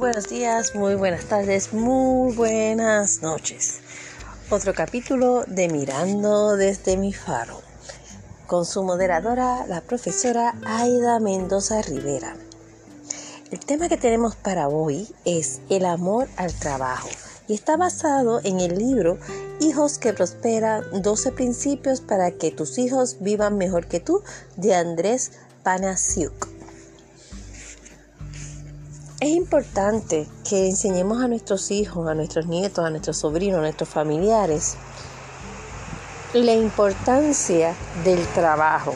buenos días, muy buenas tardes, muy buenas noches. Otro capítulo de Mirando desde mi faro, con su moderadora, la profesora Aida Mendoza Rivera. El tema que tenemos para hoy es el amor al trabajo y está basado en el libro Hijos que Prosperan, 12 principios para que tus hijos vivan mejor que tú, de Andrés Panasiuk. Es importante que enseñemos a nuestros hijos, a nuestros nietos, a nuestros sobrinos, a nuestros familiares la importancia del trabajo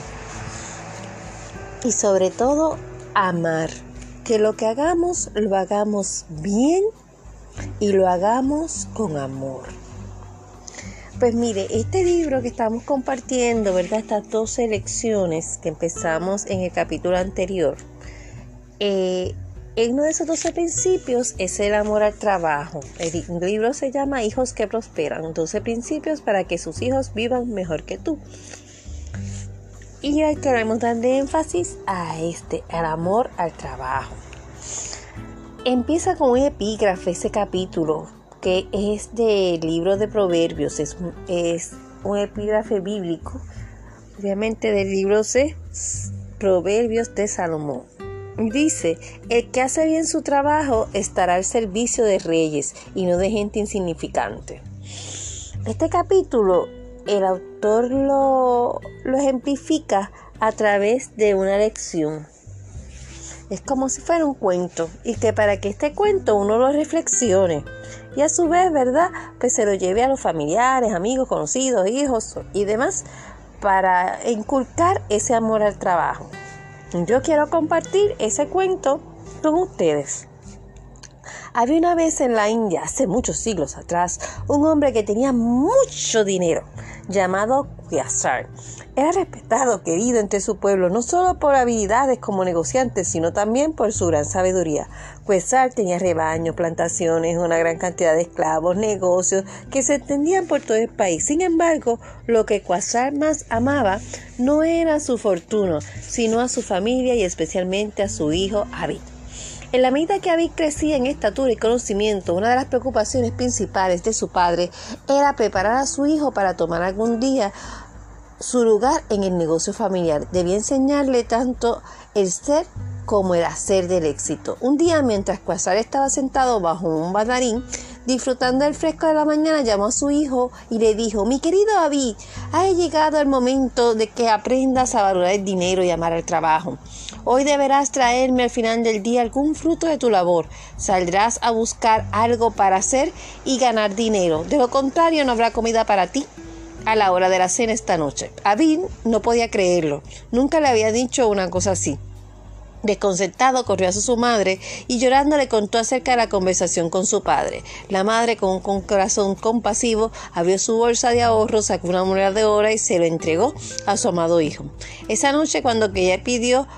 y sobre todo amar. Que lo que hagamos lo hagamos bien y lo hagamos con amor. Pues mire, este libro que estamos compartiendo, ¿verdad? Estas dos lecciones que empezamos en el capítulo anterior, eh, uno de esos 12 principios es el amor al trabajo. El libro se llama Hijos que Prosperan, 12 principios para que sus hijos vivan mejor que tú. Y hoy queremos darle énfasis a este, al amor al trabajo. Empieza con un epígrafe ese capítulo, que es del libro de Proverbios, es, es un epígrafe bíblico, obviamente del libro de Proverbios de Salomón. Dice, el que hace bien su trabajo estará al servicio de reyes y no de gente insignificante. Este capítulo el autor lo, lo ejemplifica a través de una lección. Es como si fuera un cuento y que para que este cuento uno lo reflexione y a su vez, ¿verdad? Pues se lo lleve a los familiares, amigos, conocidos, hijos y demás para inculcar ese amor al trabajo. Yo quiero compartir ese cuento con ustedes. Había una vez en la India, hace muchos siglos atrás, un hombre que tenía mucho dinero, llamado Kyasar. Era respetado, querido entre su pueblo, no solo por habilidades como negociante, sino también por su gran sabiduría. Quasar tenía rebaños, plantaciones, una gran cantidad de esclavos, negocios que se extendían por todo el país. Sin embargo, lo que Quasar más amaba no era su fortuna, sino a su familia y especialmente a su hijo Abid. En la medida que Abid crecía en estatura y conocimiento, una de las preocupaciones principales de su padre era preparar a su hijo para tomar algún día su lugar en el negocio familiar. Debía enseñarle tanto el ser como el hacer del éxito. Un día, mientras Quasar estaba sentado bajo un banarín, disfrutando el fresco de la mañana, llamó a su hijo y le dijo, mi querido David, ha llegado el momento de que aprendas a valorar el dinero y amar el trabajo. Hoy deberás traerme al final del día algún fruto de tu labor. Saldrás a buscar algo para hacer y ganar dinero. De lo contrario, no habrá comida para ti a la hora de la cena esta noche. Abin no podía creerlo. Nunca le había dicho una cosa así. Desconcertado corrió a su madre y llorando le contó acerca de la conversación con su padre. La madre, con un corazón compasivo, abrió su bolsa de ahorro, sacó una moneda de oro y se lo entregó a su amado hijo. Esa noche, cuando ella pidió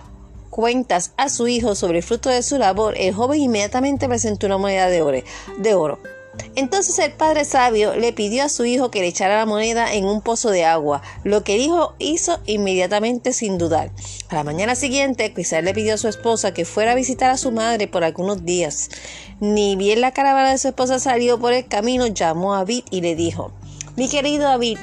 cuentas a su hijo sobre el fruto de su labor, el joven inmediatamente presentó una moneda de oro. De oro. Entonces el padre sabio le pidió a su hijo que le echara la moneda en un pozo de agua, lo que el hijo hizo inmediatamente sin dudar. A la mañana siguiente, quizás le pidió a su esposa que fuera a visitar a su madre por algunos días. Ni bien la caravana de su esposa salió por el camino, llamó a David y le dijo, mi querido David,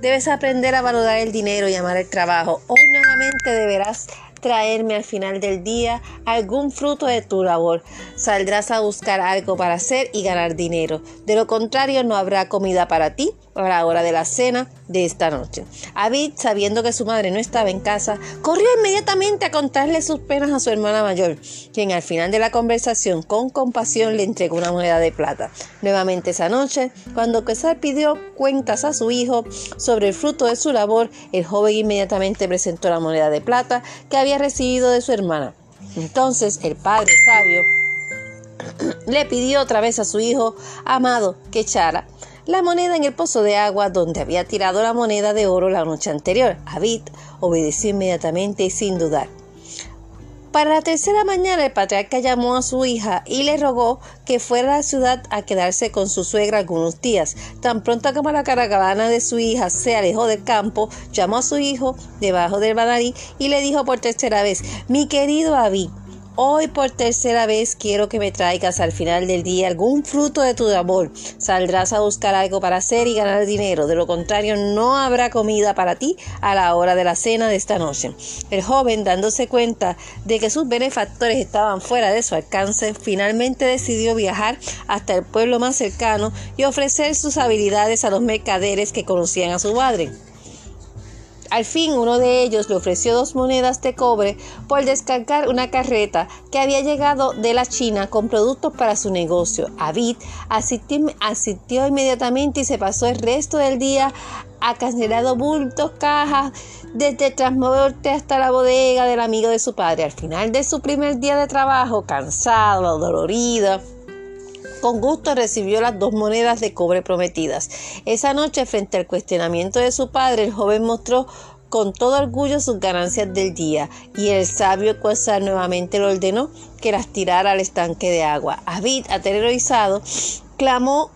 debes aprender a valorar el dinero y amar el trabajo. Hoy nuevamente deberás traerme al final del día algún fruto de tu labor. Saldrás a buscar algo para hacer y ganar dinero. De lo contrario, no habrá comida para ti a la hora de la cena de esta noche. Abid, sabiendo que su madre no estaba en casa, corrió inmediatamente a contarle sus penas a su hermana mayor, quien al final de la conversación con compasión le entregó una moneda de plata. Nuevamente esa noche, cuando Quesar pidió cuentas a su hijo sobre el fruto de su labor, el joven inmediatamente presentó la moneda de plata que había recibido de su hermana. Entonces el padre sabio le pidió otra vez a su hijo amado que echara la moneda en el pozo de agua donde había tirado la moneda de oro la noche anterior. Abid obedeció inmediatamente y sin dudar. Para la tercera mañana el patriarca llamó a su hija y le rogó que fuera a la ciudad a quedarse con su suegra algunos días. Tan pronto como la caravana de su hija se alejó del campo, llamó a su hijo debajo del banarí y le dijo por tercera vez, mi querido Abid, Hoy por tercera vez quiero que me traigas al final del día algún fruto de tu amor. Saldrás a buscar algo para hacer y ganar dinero. De lo contrario, no habrá comida para ti a la hora de la cena de esta noche. El joven, dándose cuenta de que sus benefactores estaban fuera de su alcance, finalmente decidió viajar hasta el pueblo más cercano y ofrecer sus habilidades a los mercaderes que conocían a su padre. Al fin uno de ellos le ofreció dos monedas de cobre por descargar una carreta que había llegado de la China con productos para su negocio. Abid asistió, inmediatamente y se pasó el resto del día a cancelado bultos, cajas, desde el hasta la bodega del amigo de su padre. Al final de su primer día de trabajo, cansado, dolorido, con gusto recibió las dos monedas de cobre prometidas. Esa noche, frente al cuestionamiento de su padre, el joven mostró con todo orgullo sus ganancias del día, y el sabio Quasar nuevamente le ordenó que las tirara al estanque de agua. Abid, aterrorizado, clamó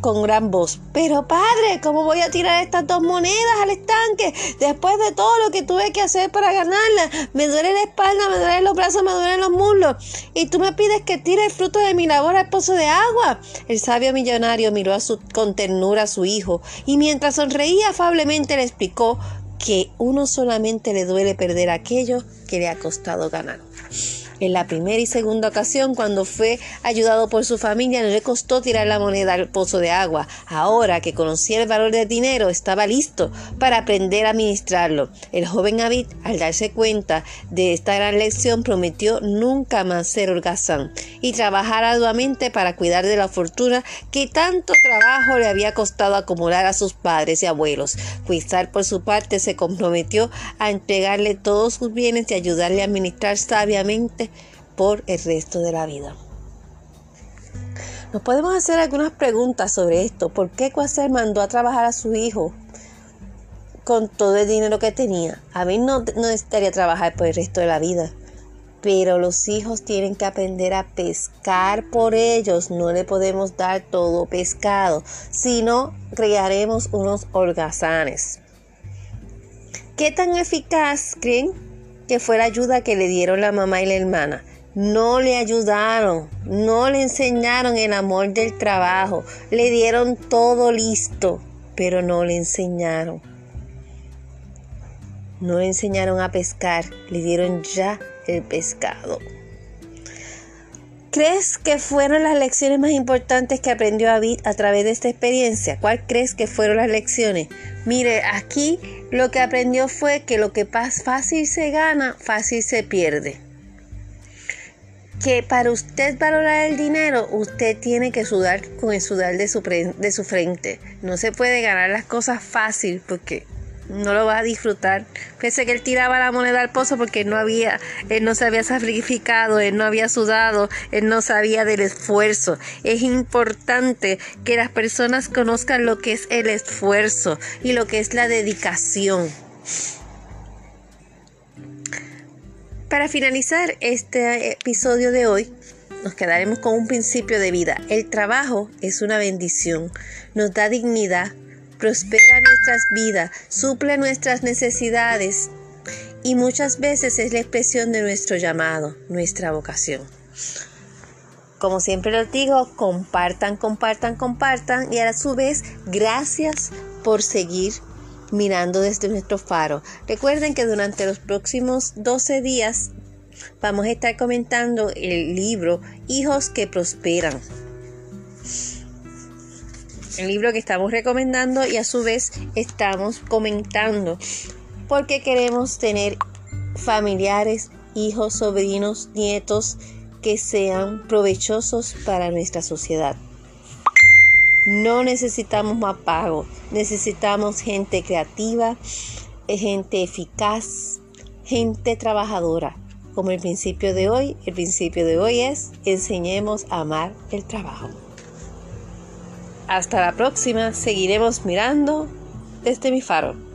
con gran voz. Pero padre, ¿cómo voy a tirar estas dos monedas al estanque después de todo lo que tuve que hacer para ganarlas? Me duele la espalda, me duelen los brazos, me duelen los muslos. Y tú me pides que tire el fruto de mi labor al pozo de agua. El sabio millonario miró a su, con ternura a su hijo y mientras sonreía afablemente le explicó que uno solamente le duele perder aquello que le ha costado ganar. En la primera y segunda ocasión, cuando fue ayudado por su familia, no le costó tirar la moneda al pozo de agua. Ahora que conocía el valor del dinero, estaba listo para aprender a administrarlo. El joven Abid, al darse cuenta de esta gran lección, prometió nunca más ser holgazán y trabajar arduamente para cuidar de la fortuna que tanto trabajo le había costado acumular a sus padres y abuelos. Quizar por su parte se comprometió a entregarle todos sus bienes y ayudarle a administrar sabiamente por el resto de la vida. Nos podemos hacer algunas preguntas sobre esto. ¿Por qué Quasar mandó a trabajar a su hijo con todo el dinero que tenía? A mí no, no necesitaría trabajar por el resto de la vida. Pero los hijos tienen que aprender a pescar por ellos. No le podemos dar todo pescado. Si no, crearemos unos holgazanes. ¿Qué tan eficaz creen que fue la ayuda que le dieron la mamá y la hermana? no le ayudaron, no le enseñaron el amor del trabajo, le dieron todo listo, pero no le enseñaron. No le enseñaron a pescar, le dieron ya el pescado. ¿Crees que fueron las lecciones más importantes que aprendió David a través de esta experiencia? ¿Cuál crees que fueron las lecciones? Mire, aquí lo que aprendió fue que lo que fácil se gana, fácil se pierde que para usted valorar el dinero, usted tiene que sudar con el sudar de su, de su frente. No se puede ganar las cosas fácil porque no lo va a disfrutar. Pensé que él tiraba la moneda al pozo porque no había, él no se había sacrificado, él no había sudado, él no sabía del esfuerzo. Es importante que las personas conozcan lo que es el esfuerzo y lo que es la dedicación. Para finalizar este episodio de hoy, nos quedaremos con un principio de vida. El trabajo es una bendición, nos da dignidad, prospera nuestras vidas, suple nuestras necesidades y muchas veces es la expresión de nuestro llamado, nuestra vocación. Como siempre les digo, compartan, compartan, compartan y a su vez, gracias por seguir mirando desde nuestro faro. Recuerden que durante los próximos 12 días vamos a estar comentando el libro Hijos que Prosperan. El libro que estamos recomendando y a su vez estamos comentando porque queremos tener familiares, hijos, sobrinos, nietos que sean provechosos para nuestra sociedad. No necesitamos más pago, necesitamos gente creativa, eh, gente eficaz, gente trabajadora. Como el principio de hoy, el principio de hoy es enseñemos a amar el trabajo. Hasta la próxima, seguiremos mirando desde mi faro.